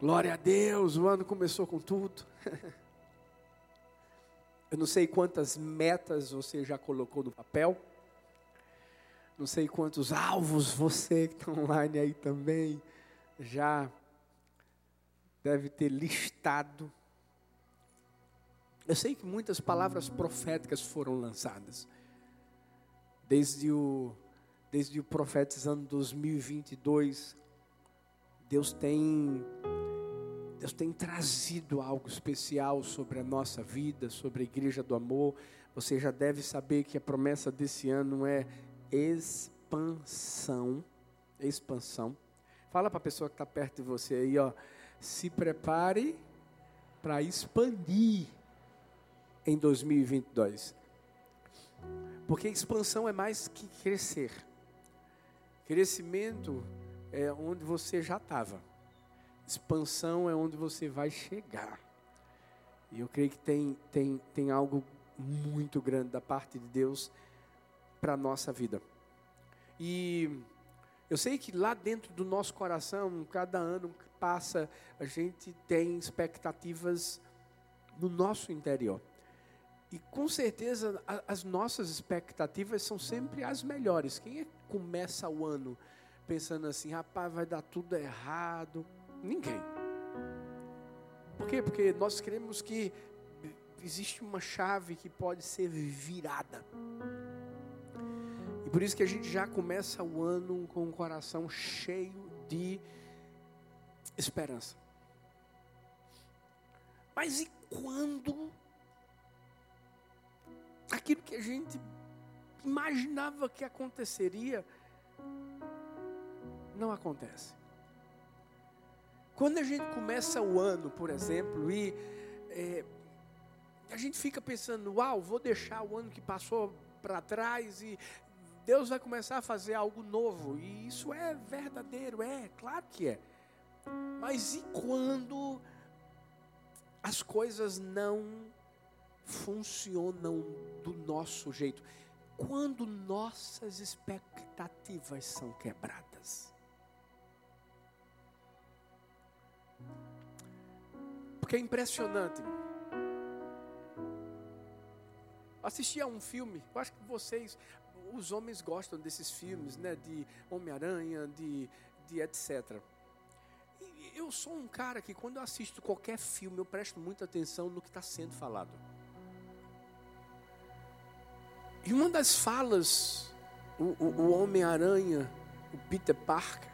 Glória a Deus, o ano começou com tudo. Eu não sei quantas metas você já colocou no papel. Não sei quantos alvos você que está online aí também já deve ter listado. Eu sei que muitas palavras proféticas foram lançadas. Desde o, desde o profetizando 2022, Deus tem Deus tem trazido algo especial sobre a nossa vida, sobre a igreja do amor. Você já deve saber que a promessa desse ano é expansão. Expansão. Fala para a pessoa que está perto de você aí, ó. Se prepare para expandir em 2022. Porque expansão é mais que crescer. Crescimento é onde você já estava. Expansão é onde você vai chegar. E eu creio que tem, tem, tem algo muito grande da parte de Deus para a nossa vida. E eu sei que lá dentro do nosso coração, cada ano que passa, a gente tem expectativas no nosso interior. E com certeza as nossas expectativas são sempre as melhores. Quem é começa o ano pensando assim, rapaz, vai dar tudo errado? Ninguém. Por quê? Porque nós queremos que existe uma chave que pode ser virada. E por isso que a gente já começa o ano com o coração cheio de esperança. Mas e quando aquilo que a gente imaginava que aconteceria não acontece? Quando a gente começa o ano, por exemplo, e é, a gente fica pensando, uau, vou deixar o ano que passou para trás e Deus vai começar a fazer algo novo. E isso é verdadeiro, é, claro que é. Mas e quando as coisas não funcionam do nosso jeito? Quando nossas expectativas são quebradas? Porque é impressionante. Assisti a um filme, eu acho que vocês, os homens gostam desses filmes, né? De Homem-Aranha, de, de etc. E eu sou um cara que quando eu assisto qualquer filme, eu presto muita atenção no que está sendo falado. E uma das falas, o, o, o Homem-Aranha, o Peter Parker,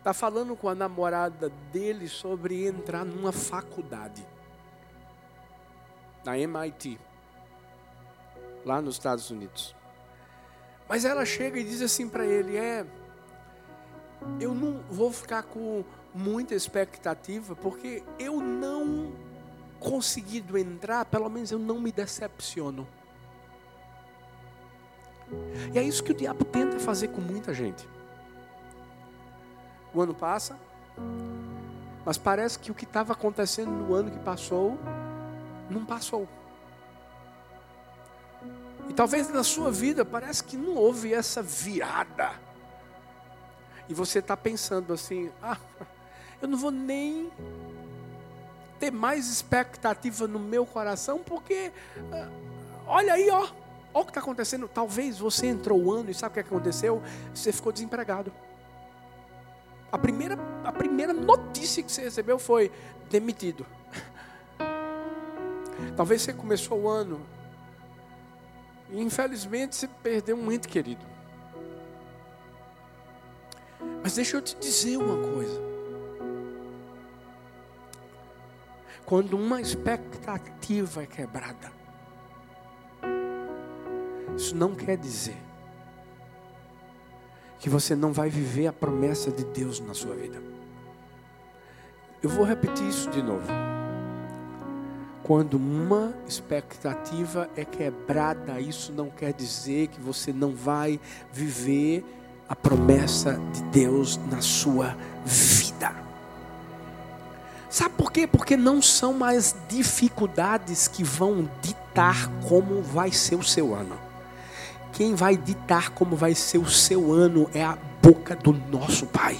está falando com a namorada dele sobre entrar numa faculdade, na MIT, lá nos Estados Unidos. Mas ela chega e diz assim para ele: É, eu não vou ficar com muita expectativa, porque eu não conseguindo entrar, pelo menos eu não me decepciono. E é isso que o diabo tenta fazer com muita gente. O ano passa, mas parece que o que estava acontecendo no ano que passou, não passou. E talvez na sua vida parece que não houve essa virada. E você está pensando assim: ah, eu não vou nem ter mais expectativa no meu coração, porque ah, olha aí, ó, olha o que está acontecendo. Talvez você entrou o ano e sabe o que aconteceu? Você ficou desempregado. A primeira, a primeira notícia que você recebeu foi demitido. Talvez você começou o ano e infelizmente você perdeu um ente querido. Mas deixa eu te dizer uma coisa. Quando uma expectativa é quebrada, isso não quer dizer que você não vai viver a promessa de Deus na sua vida. Eu vou repetir isso de novo. Quando uma expectativa é quebrada, isso não quer dizer que você não vai viver a promessa de Deus na sua vida. Sabe por quê? Porque não são mais dificuldades que vão ditar como vai ser o seu ano. Quem vai ditar como vai ser o seu ano é a boca do nosso Pai.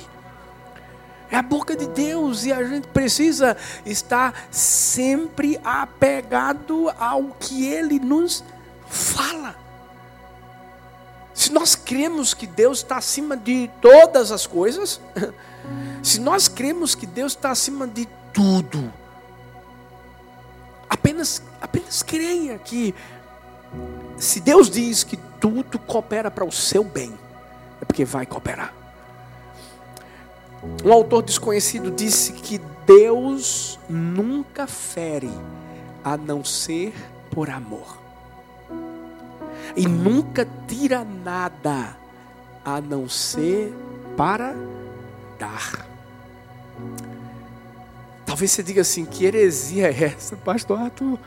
É a boca de Deus e a gente precisa estar sempre apegado ao que Ele nos fala. Se nós cremos que Deus está acima de todas as coisas, se nós cremos que Deus está acima de tudo, apenas, apenas creia que se Deus diz que tudo coopera para o seu bem, é porque vai cooperar. Um autor desconhecido disse que Deus nunca fere a não ser por amor. E nunca tira nada a não ser para dar. Talvez você diga assim: que heresia é essa, pastor Arthur?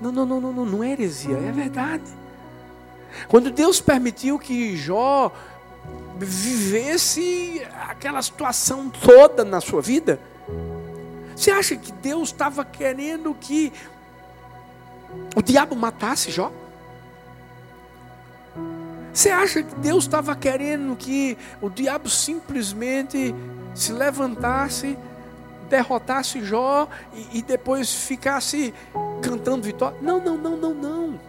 Não, não, não, não, não, não é heresia, é verdade. Quando Deus permitiu que Jó vivesse aquela situação toda na sua vida, você acha que Deus estava querendo que o diabo matasse Jó? Você acha que Deus estava querendo que o diabo simplesmente se levantasse, derrotasse Jó e, e depois ficasse cantando vitória? Não, não, não, não, não.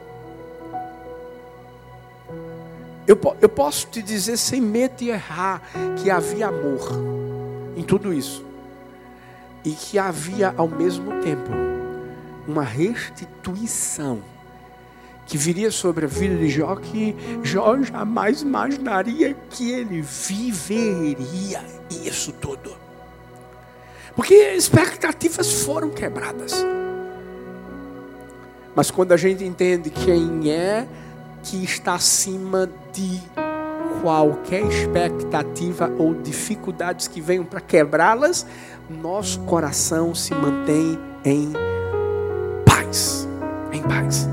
Eu, eu posso te dizer sem medo de errar que havia amor em tudo isso. E que havia ao mesmo tempo uma restituição que viria sobre a vida de Jó que Jó jamais imaginaria que ele viveria isso tudo. Porque expectativas foram quebradas. Mas quando a gente entende quem é que está acima de qualquer expectativa ou dificuldades que venham para quebrá-las, nosso coração se mantém em paz. Em paz.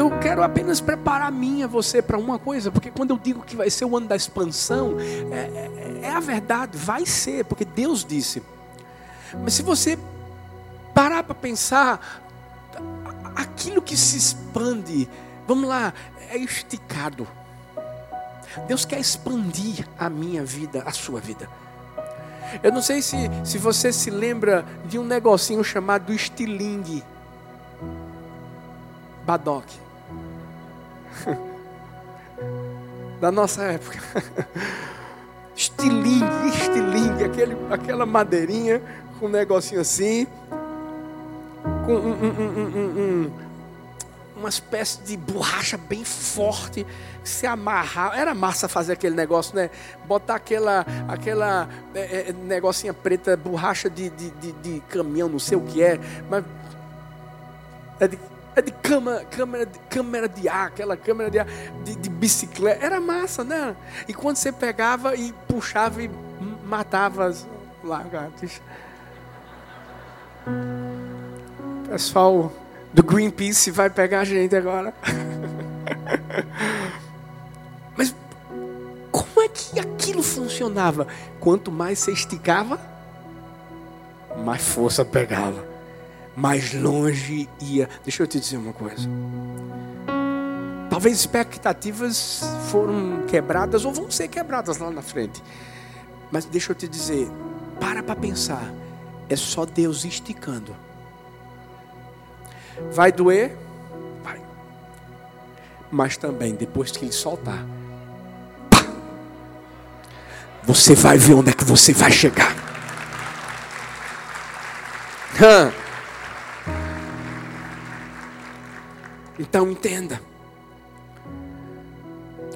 Eu quero apenas preparar minha, você, para uma coisa, porque quando eu digo que vai ser o ano da expansão, é, é, é a verdade, vai ser, porque Deus disse. Mas se você parar para pensar, aquilo que se expande, vamos lá, é esticado. Deus quer expandir a minha vida, a sua vida. Eu não sei se, se você se lembra de um negocinho chamado estilingue. Badoc. Da nossa época. Estilingue, estilingue, aquele, aquela madeirinha com um negocinho assim com um, um, um, uma espécie de borracha bem forte, se amarrar. Era massa fazer aquele negócio, né? Botar aquela, aquela é, é, negocinha preta, borracha de, de, de, de, caminhão, não sei o que é, mas é de, é de câmera, câmera, câmera de ar, aquela câmera de ar de, de bicicleta. Era massa, né? E quando você pegava e puxava e matava as lagartas pessoal do Greenpeace vai pegar a gente agora. Mas como é que aquilo funcionava? Quanto mais você esticava, mais força pegava, mais longe ia. Deixa eu te dizer uma coisa. Talvez expectativas foram quebradas ou vão ser quebradas lá na frente. Mas deixa eu te dizer, para para pensar. É só Deus esticando Vai doer? Vai. Mas também, depois que ele soltar, você vai ver onde é que você vai chegar. Então entenda.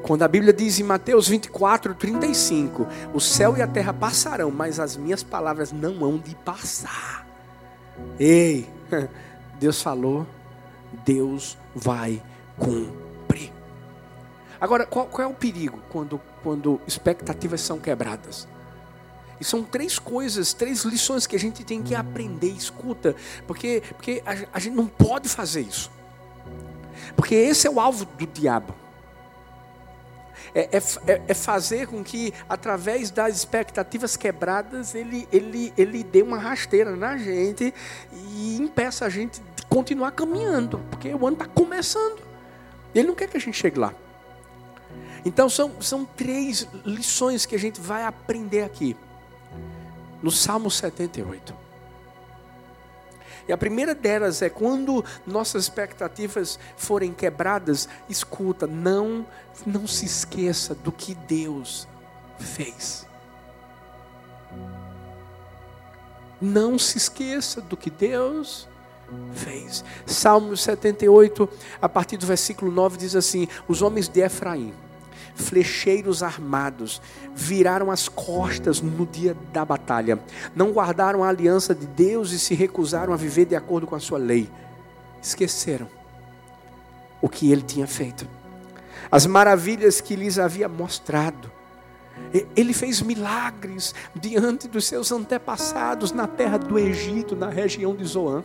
Quando a Bíblia diz em Mateus 24, 35: O céu e a terra passarão, mas as minhas palavras não hão de passar. Ei, Deus falou, Deus vai cumprir. Agora, qual, qual, é o perigo quando, quando expectativas são quebradas? E são três coisas, três lições que a gente tem que aprender, escuta, porque, porque a, a gente não pode fazer isso. Porque esse é o alvo do diabo é, é, é, é fazer com que, através das expectativas quebradas, ele, ele, ele dê uma rasteira na gente e impeça a gente de continuar caminhando, porque o ano está começando. Ele não quer que a gente chegue lá. Então são, são três lições que a gente vai aprender aqui. No Salmo 78. E a primeira delas é quando nossas expectativas forem quebradas, escuta, não não se esqueça do que Deus fez. Não se esqueça do que Deus fez. Salmo 78, a partir do versículo 9 diz assim: Os homens de Efraim flecheiros armados, viraram as costas no dia da batalha, não guardaram a aliança de Deus e se recusaram a viver de acordo com a sua lei. Esqueceram o que ele tinha feito, as maravilhas que lhes havia mostrado. Ele fez milagres diante dos seus antepassados na terra do Egito, na região de Zoan.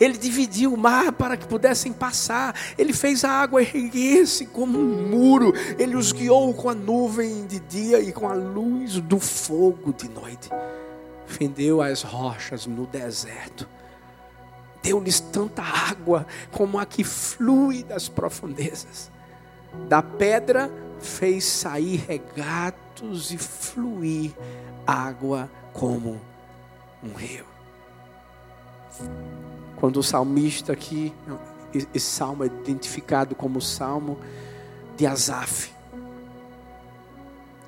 Ele dividiu o mar para que pudessem passar. Ele fez a água erguer-se como um muro. Ele os guiou com a nuvem de dia e com a luz do fogo de noite. Fendeu as rochas no deserto. Deu-lhes tanta água como a que flui das profundezas. Da pedra fez sair regatos e fluir água como um rio. Quando o salmista aqui, esse salmo é identificado como o salmo de Asaf.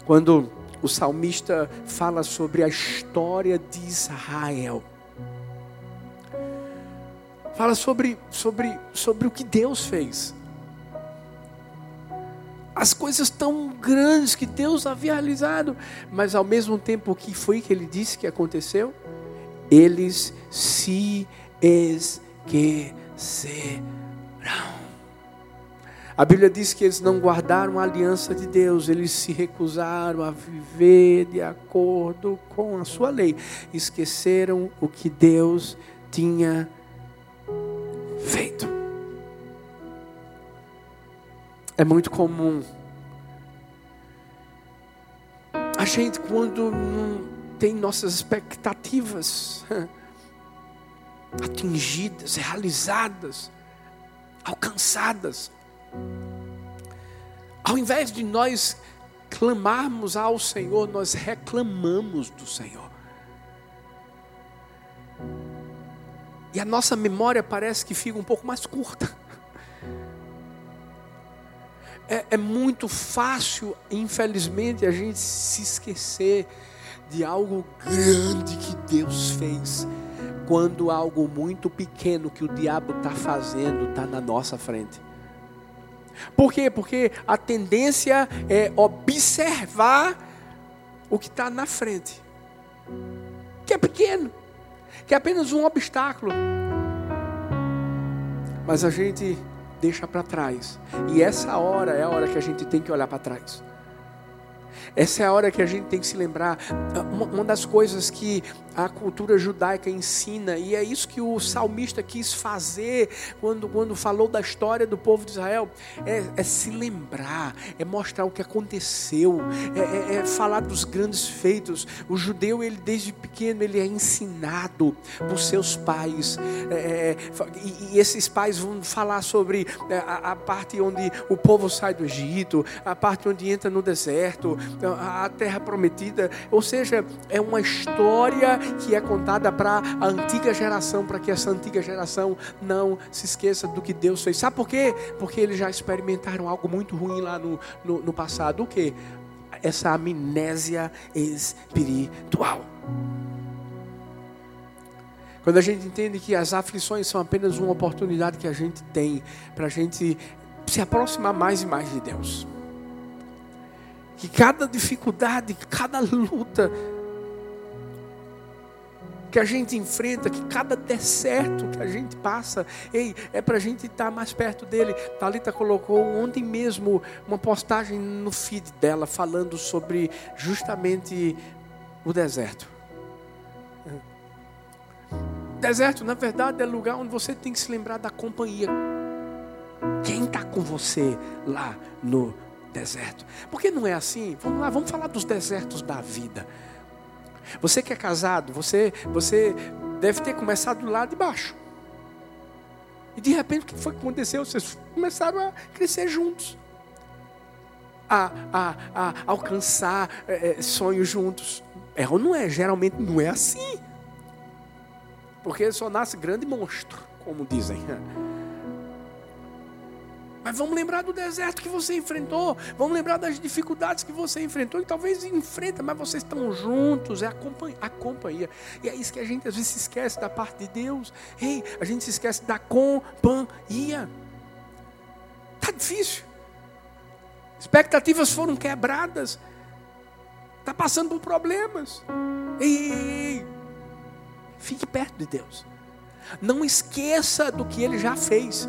Quando o salmista fala sobre a história de Israel. Fala sobre, sobre, sobre o que Deus fez. As coisas tão grandes que Deus havia realizado, mas ao mesmo tempo o que foi que ele disse que aconteceu? Eles se esquecerão. A Bíblia diz que eles não guardaram a aliança de Deus, eles se recusaram a viver de acordo com a sua lei, esqueceram o que Deus tinha feito. É muito comum a gente, quando não tem nossas expectativas, atingidas, realizadas, alcançadas. Ao invés de nós clamarmos ao Senhor, nós reclamamos do Senhor. E a nossa memória parece que fica um pouco mais curta. É, é, muito fácil, infelizmente, a gente se esquecer de algo grande que Deus fez quando algo muito pequeno que o diabo está fazendo está na nossa frente. Por quê? Porque a tendência é observar o que está na frente, que é pequeno, que é apenas um obstáculo. Mas a gente deixa para trás, e essa hora é a hora que a gente tem que olhar para trás. Essa é a hora que a gente tem que se lembrar. Uma das coisas que a cultura judaica ensina, e é isso que o salmista quis fazer quando, quando falou da história do povo de Israel, é, é se lembrar, é mostrar o que aconteceu, é, é, é, falar dos grandes feitos. O judeu, ele desde pequeno, ele é ensinado por seus pais, é, é, e, e, esses pais vão falar sobre a, a parte onde o povo sai do Egito, a parte onde entra no deserto, a terra prometida, ou seja, é uma história que é contada para a antiga geração, para que essa antiga geração não se esqueça do que Deus fez. Sabe por quê? Porque eles já experimentaram algo muito ruim lá no, no, no passado. O que? Essa amnésia espiritual. Quando a gente entende que as aflições são apenas uma oportunidade que a gente tem para a gente se aproximar mais e mais de Deus que cada dificuldade, cada luta que a gente enfrenta, que cada deserto que a gente passa, ei, é para a gente estar tá mais perto dele. Talita colocou ontem mesmo uma postagem no feed dela falando sobre justamente o deserto. Deserto, na verdade, é lugar onde você tem que se lembrar da companhia. Quem está com você lá no deserto. Por que não é assim? Vamos lá, vamos falar dos desertos da vida. Você que é casado, você, você deve ter começado lá de baixo. E de repente o que foi que aconteceu? Vocês começaram a crescer juntos. a, a, a alcançar é, sonhos juntos. É ou não é? Geralmente não é assim. Porque só nasce grande monstro, como dizem. Mas vamos lembrar do deserto que você enfrentou. Vamos lembrar das dificuldades que você enfrentou. E talvez enfrenta, mas vocês estão juntos. É a companhia, a companhia. E é isso que a gente às vezes se esquece da parte de Deus. Ei, a gente se esquece da companhia. Está difícil. Expectativas foram quebradas. Está passando por problemas. Ei, ei, ei. Fique perto de Deus. Não esqueça do que ele já fez.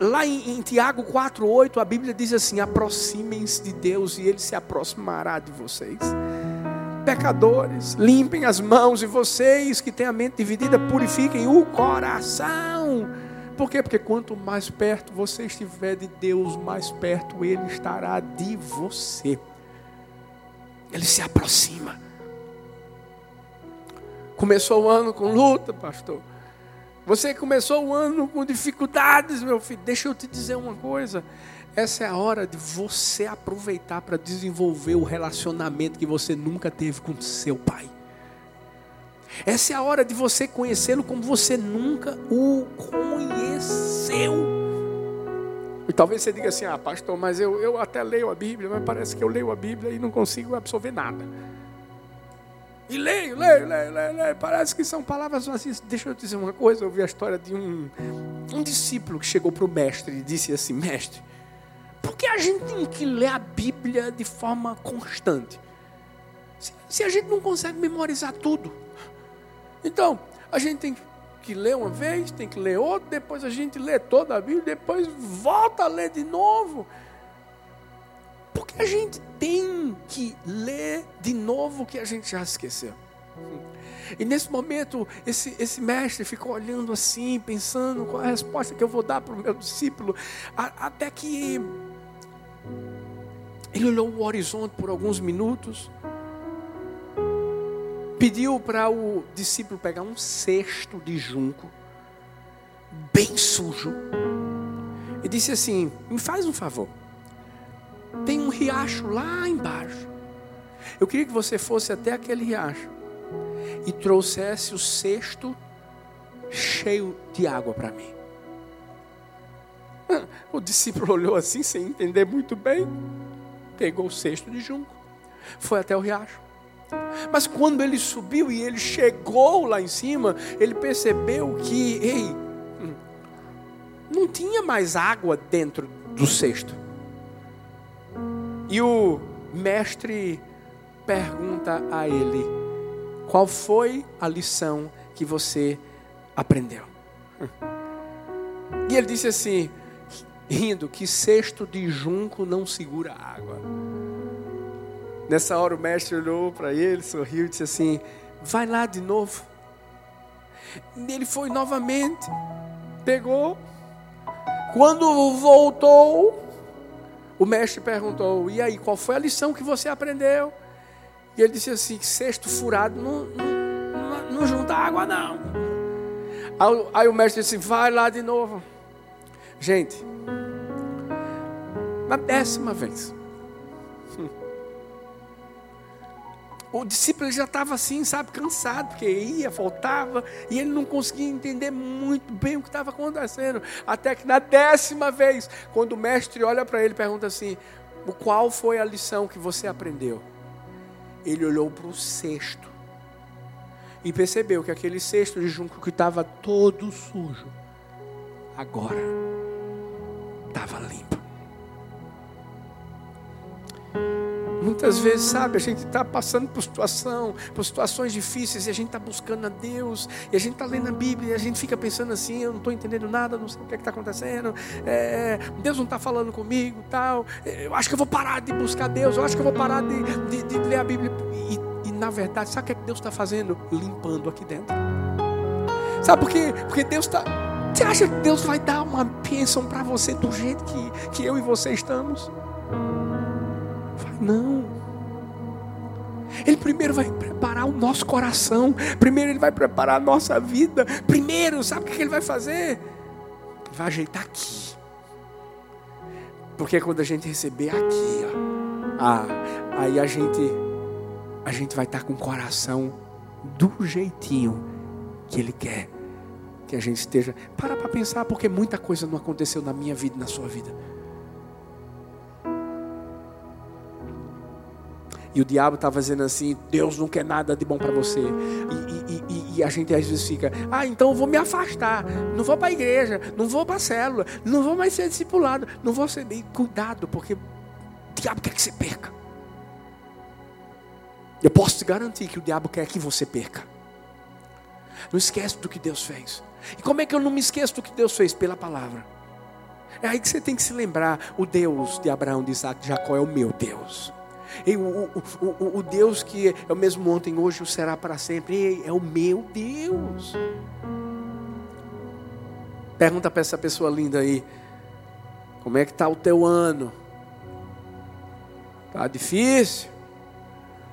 Lá em, em Tiago 4,8, a Bíblia diz assim: aproximem-se de Deus e Ele se aproximará de vocês. Pecadores, limpem as mãos e vocês que têm a mente dividida, purifiquem o coração. Por quê? Porque quanto mais perto você estiver de Deus, mais perto Ele estará de você. Ele se aproxima. Começou o ano com luta, pastor. Você começou o ano com dificuldades, meu filho. Deixa eu te dizer uma coisa. Essa é a hora de você aproveitar para desenvolver o relacionamento que você nunca teve com seu pai. Essa é a hora de você conhecê-lo como você nunca o conheceu. E talvez você diga assim: ah, pastor, mas eu, eu até leio a Bíblia, mas parece que eu leio a Bíblia e não consigo absorver nada. E leio, leio, leio, leio, leio. Parece que são palavras assim. Deixa eu dizer uma coisa. Eu vi a história de um, um discípulo que chegou para o mestre e disse assim: Mestre, por que a gente tem que ler a Bíblia de forma constante? Se, se a gente não consegue memorizar tudo. Então, a gente tem que ler uma vez, tem que ler outra, depois a gente lê toda a Bíblia, depois volta a ler de novo. Porque a gente tem que ler de novo o que a gente já esqueceu. E nesse momento, esse, esse mestre ficou olhando assim, pensando qual é a resposta que eu vou dar para o meu discípulo, a, até que ele olhou o horizonte por alguns minutos, pediu para o discípulo pegar um cesto de junco, bem sujo, e disse assim: Me faz um favor tem um riacho lá embaixo. Eu queria que você fosse até aquele riacho e trouxesse o cesto cheio de água para mim. O discípulo olhou assim, sem entender muito bem, pegou o cesto de junco, foi até o riacho. Mas quando ele subiu e ele chegou lá em cima, ele percebeu que, ei, hum, não tinha mais água dentro do cesto. E o mestre pergunta a ele: qual foi a lição que você aprendeu? E ele disse assim, rindo, que cesto de junco não segura água. Nessa hora o mestre olhou para ele, sorriu e disse assim: Vai lá de novo. Ele foi novamente, pegou. Quando voltou, o mestre perguntou: E aí, qual foi a lição que você aprendeu? E ele disse assim: Cesto furado não, não, não junta água, não. Aí, aí o mestre disse: Vai lá de novo. Gente, na décima vez. O discípulo já estava assim, sabe, cansado, porque ia, voltava, e ele não conseguia entender muito bem o que estava acontecendo. Até que na décima vez, quando o mestre olha para ele e pergunta assim: Qual foi a lição que você aprendeu? Ele olhou para o cesto e percebeu que aquele cesto de junco que estava todo sujo, agora estava limpo. Muitas vezes, sabe, a gente está passando por situação, por situações difíceis e a gente está buscando a Deus, e a gente está lendo a Bíblia e a gente fica pensando assim, eu não estou entendendo nada, não sei o que é está acontecendo, é, Deus não está falando comigo, tal. Eu acho que eu vou parar de buscar Deus, eu acho que eu vou parar de, de, de ler a Bíblia. E, e, na verdade, sabe o que, é que Deus está fazendo? Limpando aqui dentro. Sabe por quê? Porque Deus está. Você acha que Deus vai dar uma bênção para você do jeito que, que eu e você estamos? Não. Ele primeiro vai preparar o nosso coração. Primeiro ele vai preparar a nossa vida. Primeiro, sabe o que ele vai fazer? Ele vai ajeitar aqui. Porque quando a gente receber aqui, ó, ah, aí a gente a gente vai estar com o coração do jeitinho que ele quer que a gente esteja. Para para pensar, porque muita coisa não aconteceu na minha vida e na sua vida. E o diabo estava dizendo assim: Deus não quer nada de bom para você. E, e, e, e, a gente às vezes fica: Ah, então eu vou me afastar. Não vou para a igreja, não vou para a célula, não vou mais ser discipulado, não vou ser. bem cuidado, porque o diabo quer que você perca. Eu posso te garantir que o diabo quer que você perca. Não esquece do que Deus fez. E como é que eu não me esqueço do que Deus fez? Pela palavra. É aí que você tem que se lembrar: o Deus de Abraão, de Isaac, de Jacó é o meu Deus. E o, o, o, o Deus que é o mesmo ontem, hoje, o será para sempre, é o meu Deus. Pergunta para essa pessoa linda aí: como é que está o teu ano? Está difícil?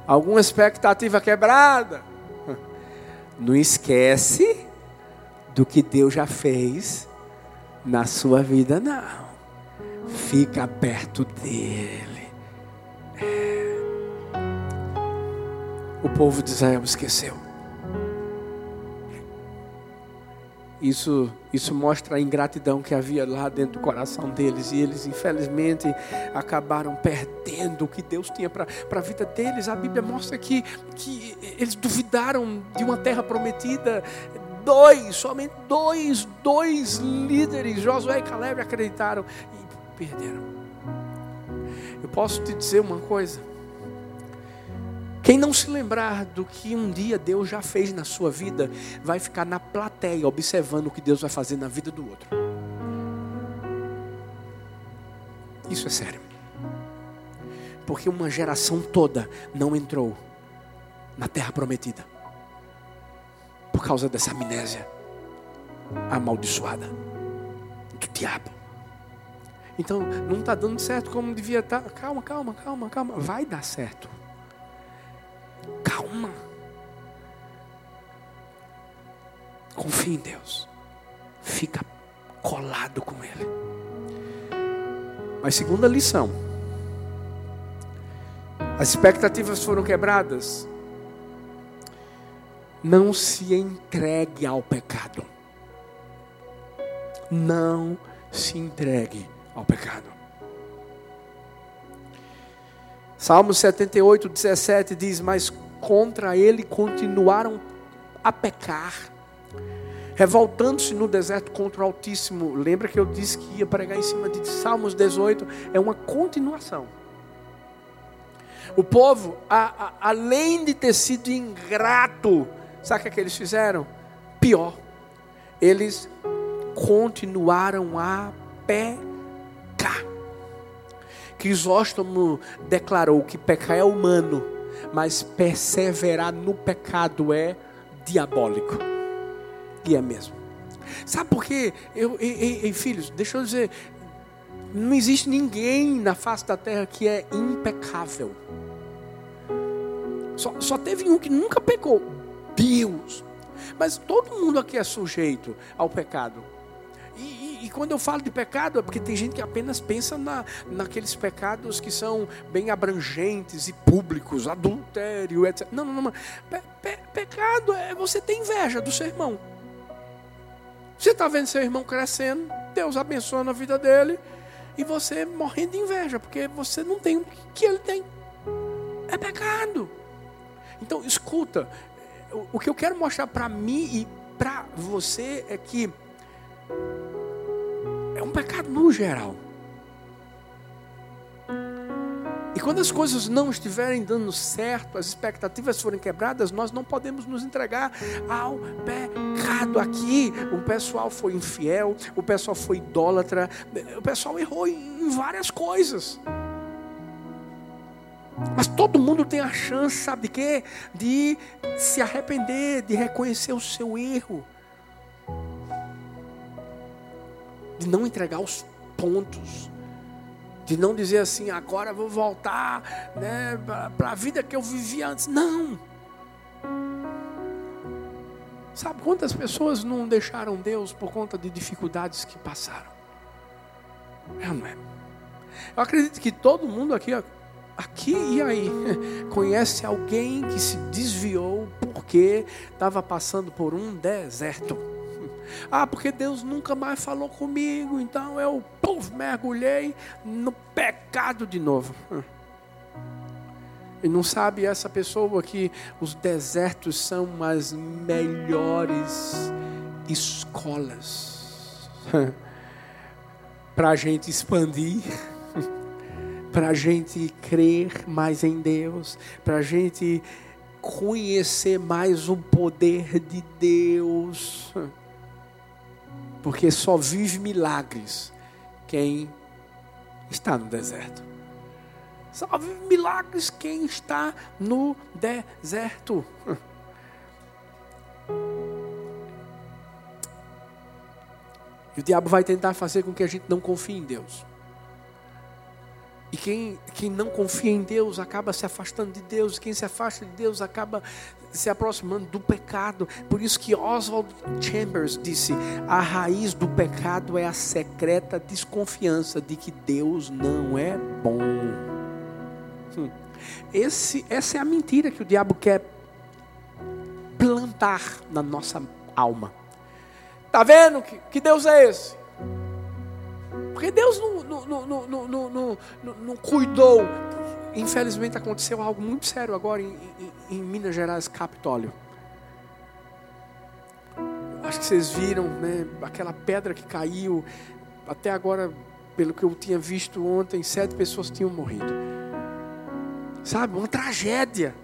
Alguma expectativa quebrada? Não esquece do que Deus já fez na sua vida, não. Fica perto dele. O povo de Israel esqueceu. Isso, isso mostra a ingratidão que havia lá dentro do coração deles. E eles, infelizmente, acabaram perdendo o que Deus tinha para a vida deles. A Bíblia mostra que, que eles duvidaram de uma terra prometida. Dois, somente dois, dois líderes, Josué e Caleb, acreditaram e perderam. Eu posso te dizer uma coisa. Quem não se lembrar do que um dia Deus já fez na sua vida, vai ficar na plateia observando o que Deus vai fazer na vida do outro. Isso é sério. Porque uma geração toda não entrou na terra prometida por causa dessa amnésia amaldiçoada do diabo. Então, não está dando certo como devia estar. Tá. Calma, calma, calma, calma. Vai dar certo. Calma. Confie em Deus. Fica colado com Ele. Mas segunda lição. As expectativas foram quebradas. Não se entregue ao pecado. Não se entregue ao pecado. Salmo 78, 17 diz: Mas contra ele continuaram a pecar, revoltando-se no deserto contra o Altíssimo. Lembra que eu disse que ia pregar em cima de Salmos 18? É uma continuação. O povo, a, a, além de ter sido ingrato, sabe o que, é eles fizeram? Pior, eles continuaram a pecar. Crisóstomo declarou que pecar é humano, mas perseverar no pecado é diabólico. E é mesmo. Sabe por quê? Eu, ei, ei, filhos, deixa eu dizer, não existe ninguém na face da terra que é impecável. Só, só teve um que nunca pecou, Deus. Mas todo mundo aqui é sujeito ao pecado. E, e, quando eu falo de pecado, é porque tem gente que apenas pensa na, naqueles pecados que são bem abrangentes e públicos, adultério, etc. Não, não, não. Pe, pe, pecado é você ter inveja do seu irmão. Você está vendo seu irmão crescendo, Deus abençoando a vida dele, e você morrendo de inveja, porque você não tem o que ele tem. É pecado. Então, escuta, o que eu quero mostrar para mim e para você é que é um pecado no geral. E quando as coisas não estiverem dando certo, as expectativas forem quebradas, nós não podemos nos entregar ao pecado. Aqui, o pessoal foi infiel, o pessoal foi idólatra, o pessoal errou em várias coisas. Mas todo mundo tem a chance, sabe de quê? De se arrepender, de reconhecer o seu erro. De não entregar os pontos, de não dizer assim, agora vou voltar né, para a vida que eu vivia antes. Não. Sabe quantas pessoas não deixaram Deus por conta de dificuldades que passaram? É não é? Eu acredito que todo mundo aqui, aqui e aí, conhece alguém que se desviou porque estava passando por um deserto. Ah, porque Deus nunca mais falou comigo, então eu puff, mergulhei no pecado de novo. E não sabe essa pessoa que os desertos são as melhores escolas para a gente expandir, para a gente crer mais em Deus, para a gente conhecer mais o poder de Deus. Porque só vive milagres quem está no deserto. Só vive milagres quem está no deserto. E o diabo vai tentar fazer com que a gente não confie em Deus. E quem, quem não confia em Deus acaba se afastando de Deus. Quem se afasta de Deus acaba se aproximando do pecado. Por isso que Oswald Chambers disse: a raiz do pecado é a secreta desconfiança de que Deus não é bom. Esse, essa é a mentira que o diabo quer plantar na nossa alma. Está vendo que, que Deus é esse? Porque Deus não, não, não, não, não, não, não cuidou. Infelizmente aconteceu algo muito sério agora em, em, em Minas Gerais, Capitólio. Acho que vocês viram, né? Aquela pedra que caiu. Até agora, pelo que eu tinha visto ontem, sete pessoas tinham morrido. Sabe, uma tragédia.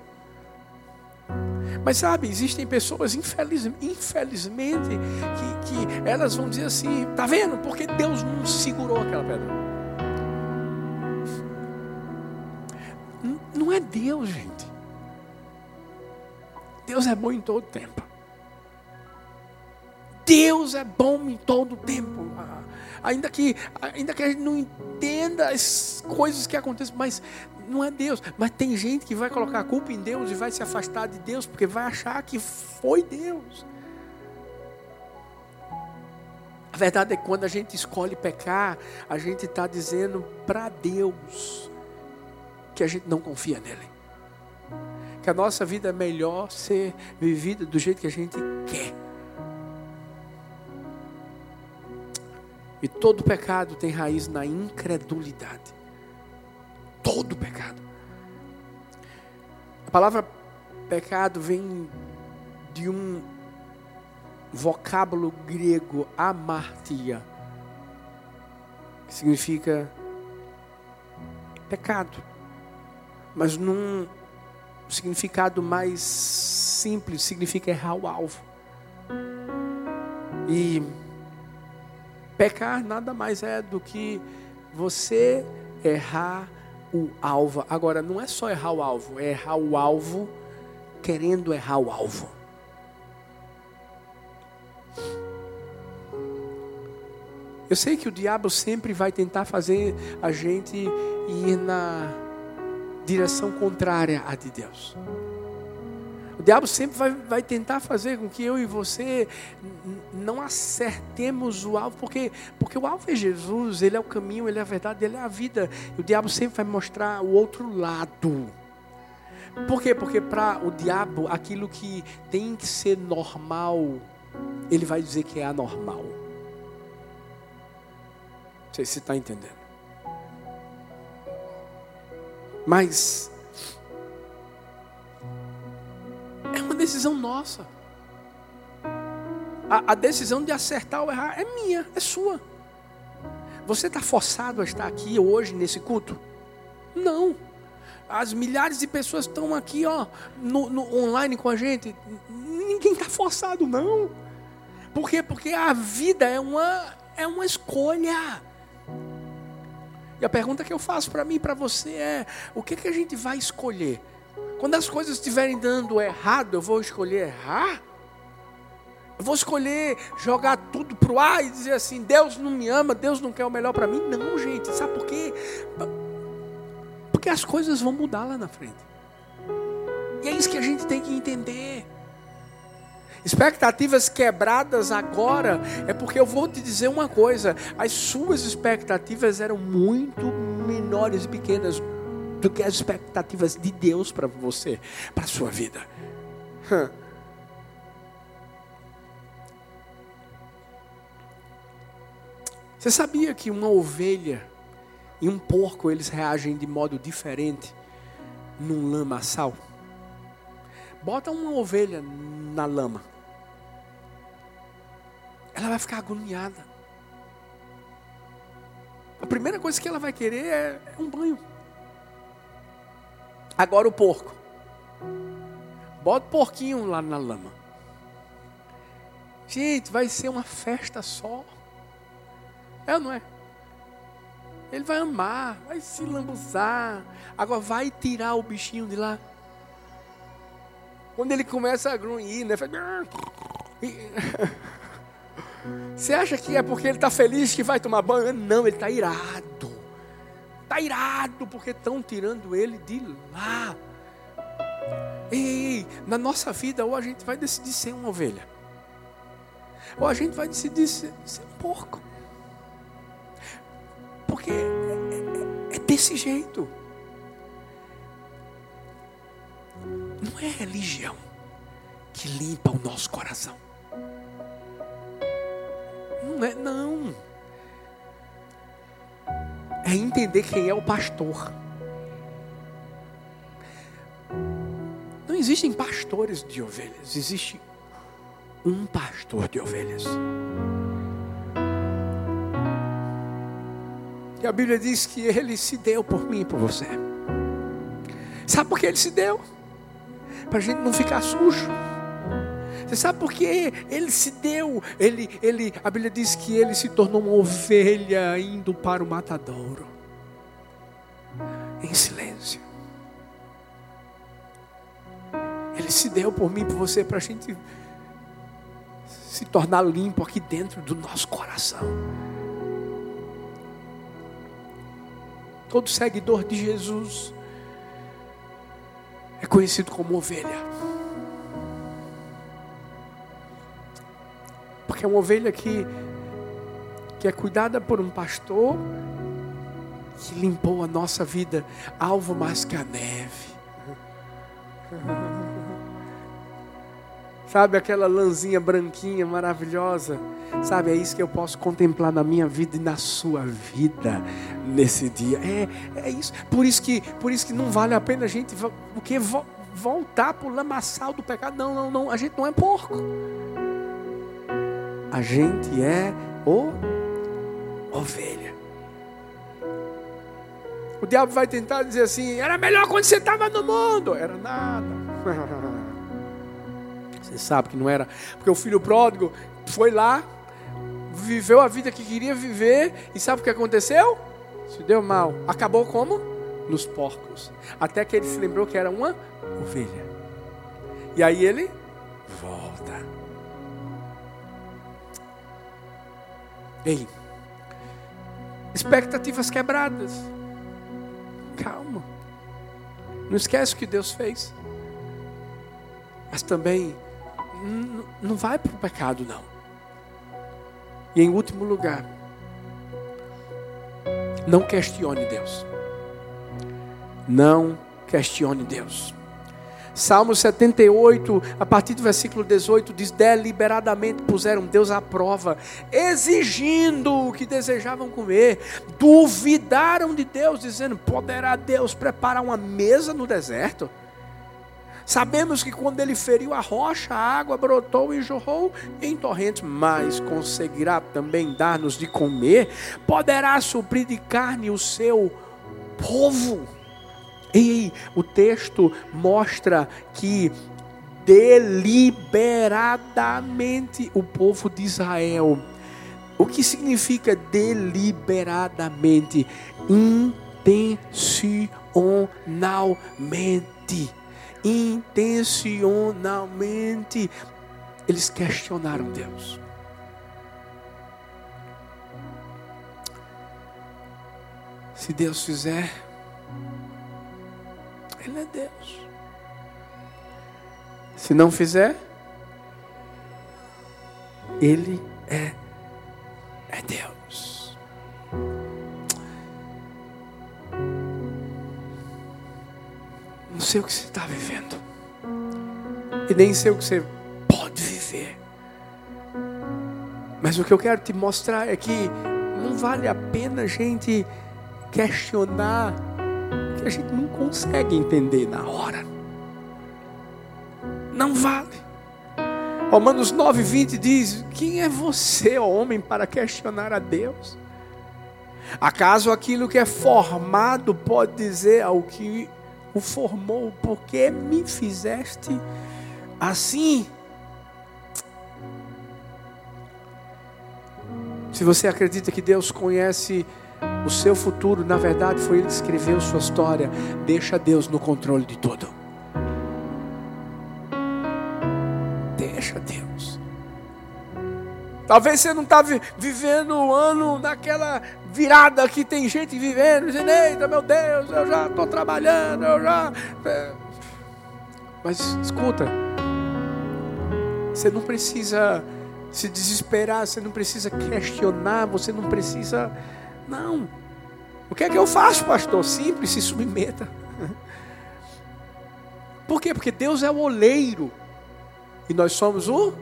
Mas sabe, existem pessoas, infeliz, infelizmente, que, que elas vão dizer assim: tá vendo? Porque Deus não segurou aquela pedra. Não é Deus, gente. Deus é bom em todo tempo. Deus é bom em todo tempo. Ah, ainda que, ainda que a gente não entenda as coisas que acontecem, mas não é Deus. Mas tem gente que vai colocar a culpa em Deus e vai se afastar de Deus porque vai achar que foi Deus. A verdade é que quando a gente escolhe pecar, a gente está dizendo para Deus que a gente não confia nele. Que a nossa vida é melhor ser vivida do jeito que a gente quer. E todo pecado tem raiz na incredulidade todo pecado. A palavra pecado vem de um vocábulo grego amartia, que significa pecado, mas num significado mais simples, significa errar o alvo. E pecar nada mais é do que você errar o alvo. Agora, não é só errar o alvo, é errar o alvo querendo errar o alvo. Eu sei que o diabo sempre vai tentar fazer a gente ir na direção contrária à de Deus. O diabo sempre vai, vai tentar fazer com que eu e você não acertemos o alvo, porque, porque o alvo é Jesus, Ele é o caminho, Ele é a verdade, Ele é a vida. E o diabo sempre vai mostrar o outro lado. Por quê? Porque para o diabo, aquilo que tem que ser normal, ele vai dizer que é anormal. Não sei se está entendendo. Mas é uma decisão nossa. A, a decisão de acertar ou errar é minha, é sua. Você está forçado a estar aqui hoje nesse culto? Não. As milhares de pessoas estão aqui, ó, no, no online com a gente. Ninguém está forçado, não. Por quê? Porque a vida é uma, é uma escolha. E a pergunta que eu faço para mim e para você é: o que, que a gente vai escolher? Quando as coisas estiverem dando errado, eu vou escolher errar? Eu vou escolher jogar tudo pro ar e dizer assim: Deus não me ama, Deus não quer o melhor para mim? Não, gente. Sabe por quê? Porque as coisas vão mudar lá na frente. E é isso que a gente tem que entender. Expectativas quebradas agora é porque eu vou te dizer uma coisa: as suas expectativas eram muito menores e pequenas do que as expectativas de Deus para você, para a sua vida. Você sabia que uma ovelha e um porco eles reagem de modo diferente num lamaçal? Bota uma ovelha na lama. Ela vai ficar agoniada. A primeira coisa que ela vai querer é um banho. Agora o porco. Bota o porquinho lá na lama. Gente, vai ser uma festa só. É ou não é? Ele vai amar, vai se lambuzar. Agora vai tirar o bichinho de lá. Quando ele começa a grunhir, né? Você acha que é porque ele está feliz que vai tomar banho? Não, ele está irado. Está irado porque estão tirando ele de lá. Ei, na nossa vida, ou a gente vai decidir ser uma ovelha, ou a gente vai decidir ser, ser um porco. Porque é, é, é desse jeito. Não é religião que limpa o nosso coração. Não é, não. É entender quem é o pastor. Não existem pastores de ovelhas, existe um pastor de ovelhas. E a Bíblia diz que ele se deu por mim e por você. Sabe por que ele se deu? para a gente não ficar sujo. Você sabe por que ele se deu? Ele, ele, a Bíblia diz que ele se tornou uma ovelha indo para o matadouro, em silêncio. Ele se deu por mim, por você, para a gente se tornar limpo aqui dentro do nosso coração. Todo seguidor de Jesus é conhecido como ovelha. Porque é uma ovelha que, que é cuidada por um pastor que limpou a nossa vida, alvo mais que a neve. Sabe aquela lãzinha branquinha maravilhosa? Sabe, é isso que eu posso contemplar na minha vida e na sua vida nesse dia. É, é isso. Por isso que, por isso que não vale a pena a gente o que voltar para o lamaçal do pecado. Não, não, não. A gente não é porco. A gente é o ovelha. O diabo vai tentar dizer assim: era melhor quando você estava no mundo. Era nada. Você sabe que não era. Porque o filho pródigo foi lá, viveu a vida que queria viver, e sabe o que aconteceu? Se deu mal. Acabou como? Nos porcos. Até que ele se lembrou que era uma ovelha. E aí ele Ei, expectativas quebradas. Calma. Não esquece o que Deus fez. Mas também não vai para o pecado, não. E em último lugar, não questione Deus. Não questione Deus. Salmo 78, a partir do versículo 18, diz: Deliberadamente puseram Deus à prova, exigindo o que desejavam comer, duvidaram de Deus, dizendo: Poderá Deus preparar uma mesa no deserto? Sabemos que quando ele feriu a rocha, a água brotou e jorrou em torrentes, mas conseguirá também dar-nos de comer, poderá suprir de carne o seu povo. E o texto mostra que deliberadamente o povo de Israel. O que significa deliberadamente? Intencionalmente intencionalmente, eles questionaram Deus. Se Deus fizer, Ele é Deus. Se não fizer, Ele é, é Deus. Não sei o que você está vivendo. E nem sei o que você pode viver. Mas o que eu quero te mostrar é que não vale a pena a gente questionar que a gente não consegue entender na hora. Não vale. Romanos 9, 20 diz: Quem é você, homem, para questionar a Deus? Acaso aquilo que é formado pode dizer ao que o formou, porque me fizeste assim? Se você acredita que Deus conhece o seu futuro, na verdade foi Ele que escreveu sua história, deixa Deus no controle de tudo. Deixa Deus. Talvez você não está vivendo o ano naquela virada que tem gente vivendo, dizendo, eita meu Deus, eu já estou trabalhando, eu já. É. Mas escuta, você não precisa se desesperar, você não precisa questionar, você não precisa. Não. O que é que eu faço, pastor? Simples, se submeta. Por quê? Porque Deus é o oleiro. E nós somos o.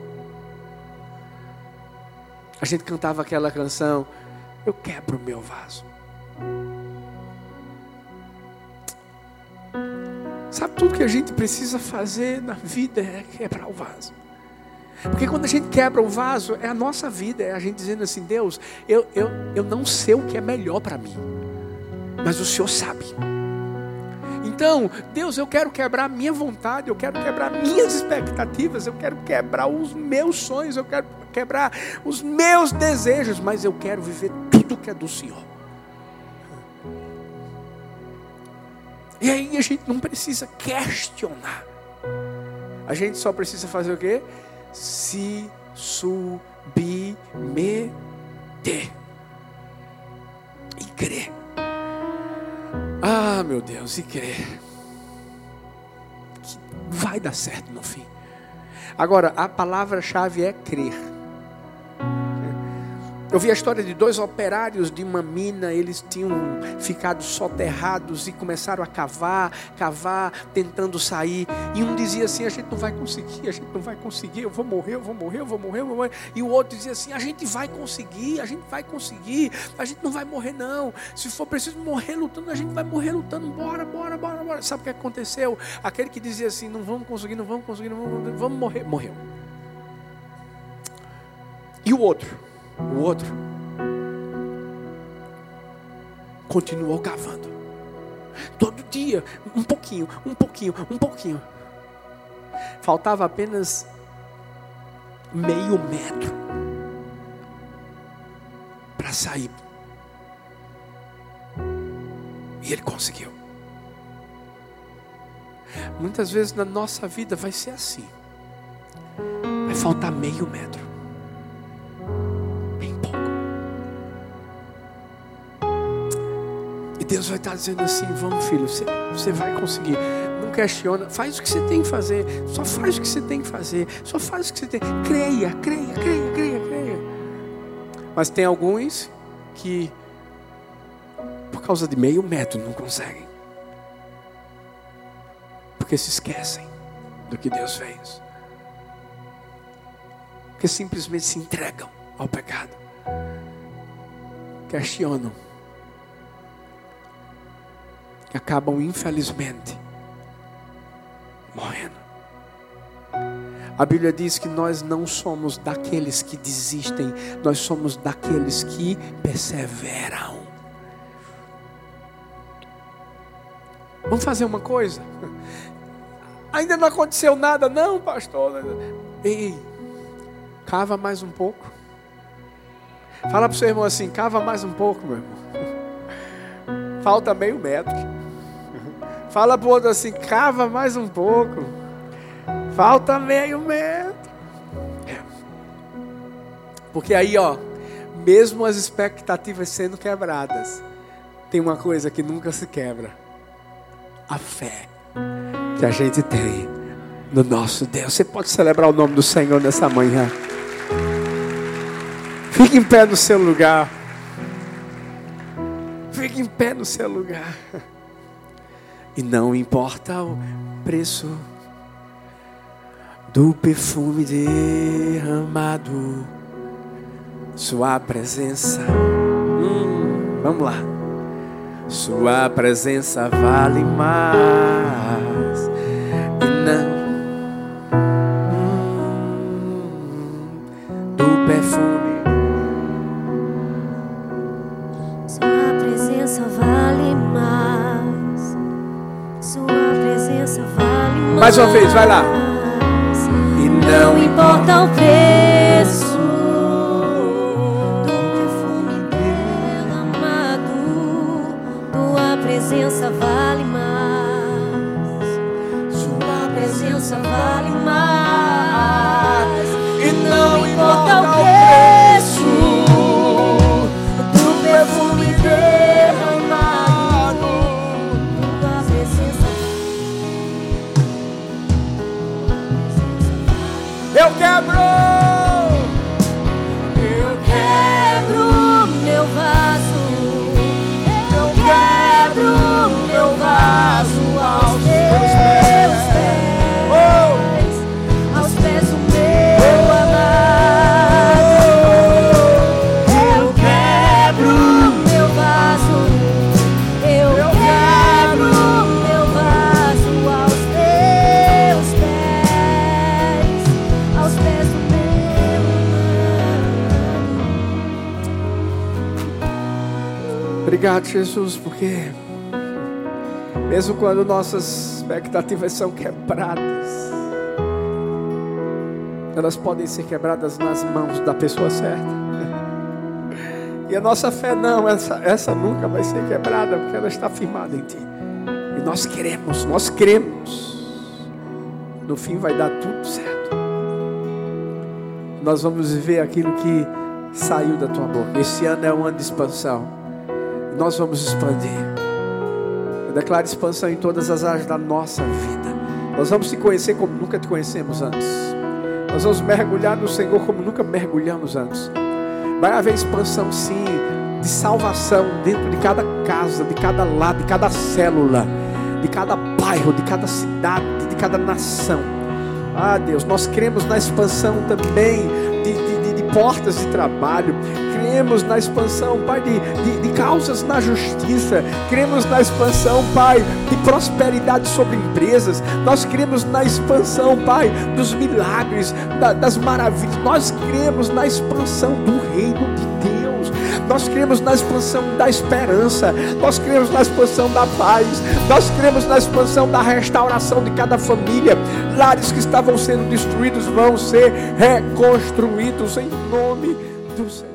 A gente cantava aquela canção, eu quebro o meu vaso. Sabe tudo que a gente precisa fazer na vida é quebrar o vaso. Porque quando a gente quebra o vaso, é a nossa vida, é a gente dizendo assim: Deus, eu, eu, eu não sei o que é melhor para mim, mas o Senhor sabe. Então, Deus, eu quero quebrar minha vontade, eu quero quebrar minhas expectativas, eu quero quebrar os meus sonhos, eu quero quebrar os meus desejos, mas eu quero viver tudo que é do Senhor. E aí a gente não precisa questionar. A gente só precisa fazer o quê? Se submeter e crer. Ah, meu Deus, e crer. Que vai dar certo no fim. Agora, a palavra-chave é crer. Eu vi a história de dois operários de uma mina, eles tinham ficado soterrados e começaram a cavar, cavar, tentando sair. E um dizia assim: A gente não vai conseguir, a gente não vai conseguir, eu vou morrer, eu vou morrer, eu vou morrer, eu vou morrer. E o outro dizia assim: A gente vai conseguir, a gente vai conseguir, a gente não vai morrer, não. Se for preciso morrer lutando, a gente vai morrer lutando, bora, bora, bora, bora. Sabe o que aconteceu? Aquele que dizia assim: Não vamos conseguir, não vamos conseguir, não vamos, vamos morrer, morreu. E o outro? O outro continuou cavando. Todo dia, um pouquinho, um pouquinho, um pouquinho. Faltava apenas meio metro para sair. E ele conseguiu. Muitas vezes na nossa vida vai ser assim. Vai faltar meio metro. Deus vai estar dizendo assim: vamos, filho, você, você vai conseguir. Não questiona, faz o que você tem que fazer. Só faz o que você tem que fazer. Só faz o que você tem. Creia, creia, creia, creia, creia. Mas tem alguns que, por causa de meio metro, não conseguem. Porque se esquecem do que Deus fez. Porque simplesmente se entregam ao pecado. Questionam que acabam, infelizmente, morrendo. A Bíblia diz que nós não somos daqueles que desistem, nós somos daqueles que perseveram. Vamos fazer uma coisa? Ainda não aconteceu nada, não, pastor. Ei, cava mais um pouco. Fala para o seu irmão assim: cava mais um pouco, meu irmão. Falta meio metro. Fala para o outro assim, cava mais um pouco. Falta meio metro. Porque aí, ó, mesmo as expectativas sendo quebradas, tem uma coisa que nunca se quebra: a fé que a gente tem no nosso Deus. Você pode celebrar o nome do Senhor nessa manhã. Fique em pé no seu lugar. Fique em pé no seu lugar. E não importa o preço do perfume derramado, Sua presença. Hum, vamos lá. Sua presença vale mais. Mais uma vez, vai lá. E não importa o preço do perfume derramado, tua presença vale mais. Sua presença vale mais. Obrigado, Jesus, porque mesmo quando nossas expectativas são quebradas, elas podem ser quebradas nas mãos da pessoa certa. E a nossa fé não, essa, essa nunca vai ser quebrada, porque ela está firmada em Ti. E nós queremos, nós cremos. No fim vai dar tudo certo. Nós vamos viver aquilo que saiu da tua boca. Esse ano é um ano de expansão nós vamos expandir. Eu declaro expansão em todas as áreas da nossa vida. Nós vamos te conhecer como nunca te conhecemos antes. Nós vamos mergulhar no Senhor como nunca mergulhamos antes. Vai haver expansão, sim, de salvação dentro de cada casa, de cada lado, de cada célula, de cada bairro, de cada cidade, de cada nação. Ah, Deus, nós cremos na expansão também de, de, de portas de trabalho, cremos na expansão, Pai, de, de, de, causas na justiça, cremos na expansão, Pai, de prosperidade sobre empresas, nós cremos na expansão, Pai, dos milagres, da, das maravilhas, nós cremos na expansão do reino de Deus, nós cremos na expansão da esperança, nós cremos na expansão da paz, nós cremos na expansão da restauração de cada família, lares que estavam sendo destruídos vão ser reconstruídos em nome do Senhor.